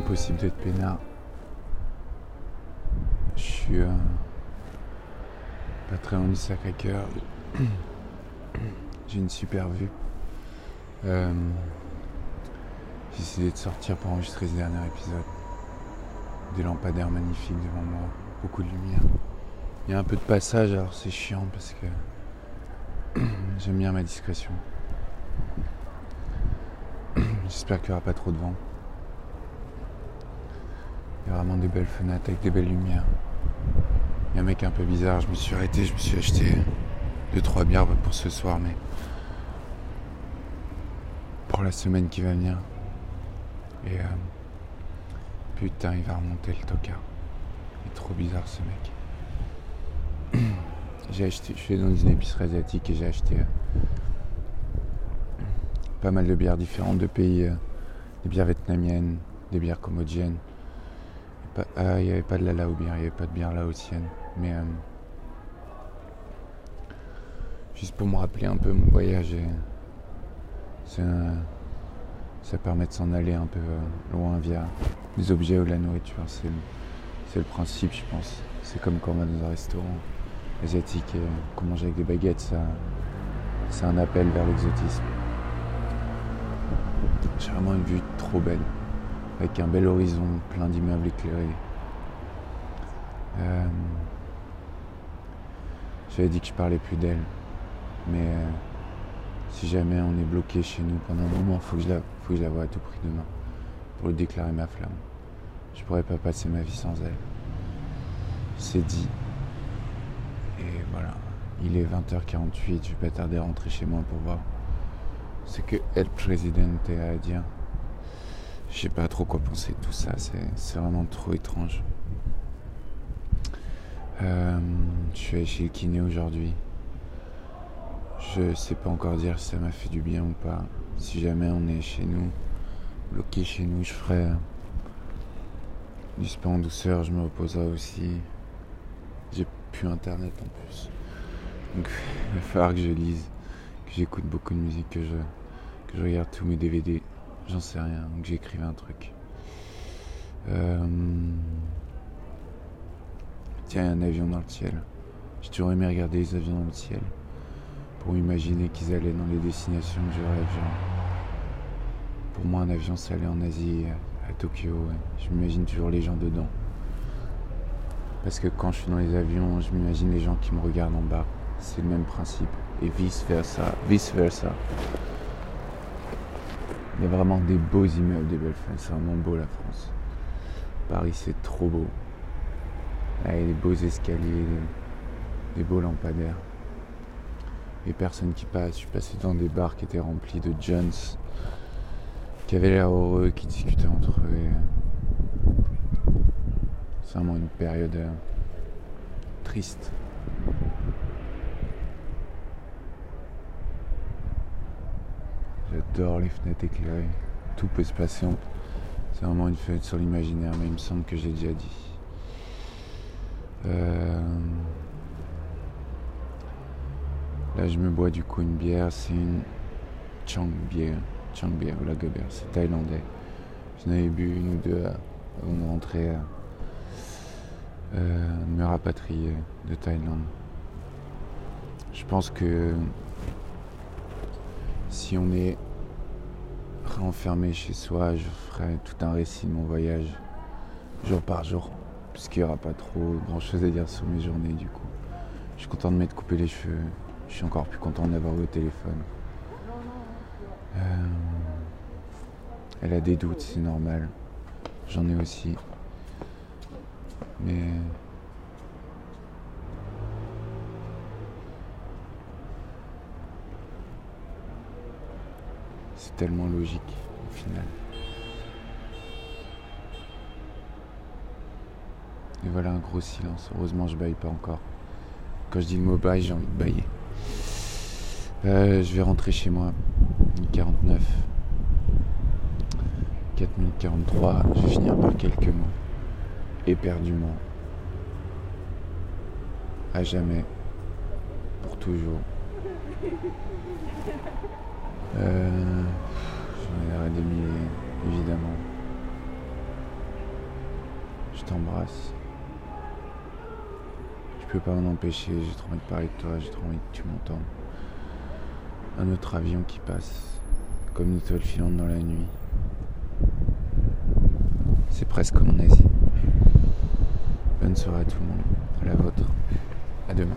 impossible d'être peinard. Je suis euh, pas très loin du Sacré-Cœur. J'ai une super vue. Euh, J'ai décidé de sortir pour enregistrer ce dernier épisode. Des lampadaires magnifiques devant moi, beaucoup de lumière. Il y a un peu de passage, alors c'est chiant parce que j'aime bien ma discrétion. J'espère qu'il n'y aura pas trop de vent. Des belles fenêtres avec des belles lumières. Il y a un mec un peu bizarre, je me suis arrêté, je me suis acheté deux trois bières pour ce soir, mais pour la semaine qui va venir. Et euh, putain, il va remonter le tocard. Il est trop bizarre ce mec. J'ai acheté, je suis dans une épicerie asiatique et j'ai acheté euh, pas mal de bières différentes de pays, euh, des bières vietnamiennes, des bières cambodgiennes. Ah, il n'y avait pas de la bière, il n'y avait pas de bière laotienne. Mais euh, juste pour me rappeler un peu mon voyage, ça permet de s'en aller un peu euh, loin via les objets ou la nourriture. C'est le, principe, je pense. C'est comme quand on va dans un restaurant asiatique et qu'on mange avec des baguettes, c'est un appel vers l'exotisme. J'ai vraiment une vue trop belle, avec un bel horizon, plein d'immeubles éclairés. Euh, j'avais dit que je parlais plus d'elle, mais euh, si jamais on est bloqué chez nous pendant un moment, faut que je la, faut que je la vois à tout prix demain pour lui déclarer ma flamme. Je pourrais pas passer ma vie sans elle. C'est dit. Et voilà. Il est 20h48, je vais pas tarder à rentrer chez moi pour voir ce que El Presidente a à dire. Je sais pas trop quoi penser de tout ça, c'est vraiment trop étrange. Euh, je suis allé chez le kiné aujourd'hui. Je sais pas encore dire si ça m'a fait du bien ou pas. Si jamais on est chez nous, bloqué chez nous, je ferai du spa en douceur, je me reposerai aussi. J'ai plus internet en plus. Donc il va falloir que je lise, que j'écoute beaucoup de musique, que je, que je regarde tous mes DVD. J'en sais rien, que j'écrive un truc. Euh... Tiens, il y a un avion dans le ciel. J'ai toujours aimé regarder les avions dans le ciel. Pour imaginer qu'ils allaient dans les destinations que je. Pour moi, un avion, ça allait en Asie, à Tokyo. Je m'imagine toujours les gens dedans. Parce que quand je suis dans les avions, je m'imagine les gens qui me regardent en bas. C'est le même principe. Et vice versa. Vice versa. Il y a vraiment des beaux immeubles, des belles fenêtres. C'est vraiment beau la France. Paris, c'est trop beau. Avec des beaux escaliers, des, beaux lampadaires. Les personnes qui passent. Je suis passé dans des bars qui étaient remplis de Jones, qui avaient l'air heureux, qui discutaient entre eux. C'est vraiment une période euh, triste. J'adore les fenêtres éclairées. Tout peut se passer. C'est vraiment une fenêtre sur l'imaginaire, mais il me semble que j'ai déjà dit. Euh, là, je me bois du coup une bière. C'est une Chang Beer. Chang Beer ou la Geber. C'est thaïlandais. J'en avais bu une ou deux avant de rentrer, euh, me rapatrier de Thaïlande. Je pense que si on est renfermé chez soi, je ferai tout un récit de mon voyage, jour par jour puisqu'il n'y aura pas trop grand chose à dire sur mes journées du coup. Je suis content de m'être coupé les cheveux. Je suis encore plus content d'avoir au téléphone. Euh, elle a des doutes, c'est normal. J'en ai aussi. Mais c'est tellement logique au final. Et voilà un gros silence. Heureusement, je baille pas encore. Quand je dis le mot baille, j'ai envie de bailler. Euh, je vais rentrer chez moi. 49. 4043. Je vais finir par quelques mots. Éperdument. À jamais. Pour toujours. Euh, J'en ai des milliers, évidemment. t'embrasse. Je peux pas m'en empêcher, j'ai trop envie de parler de toi, j'ai trop envie que tu m'entendes. Un autre avion qui passe, comme une étoile filante dans la nuit. C'est presque mon Asie. Bonne soirée à tout le monde, à la vôtre. À demain.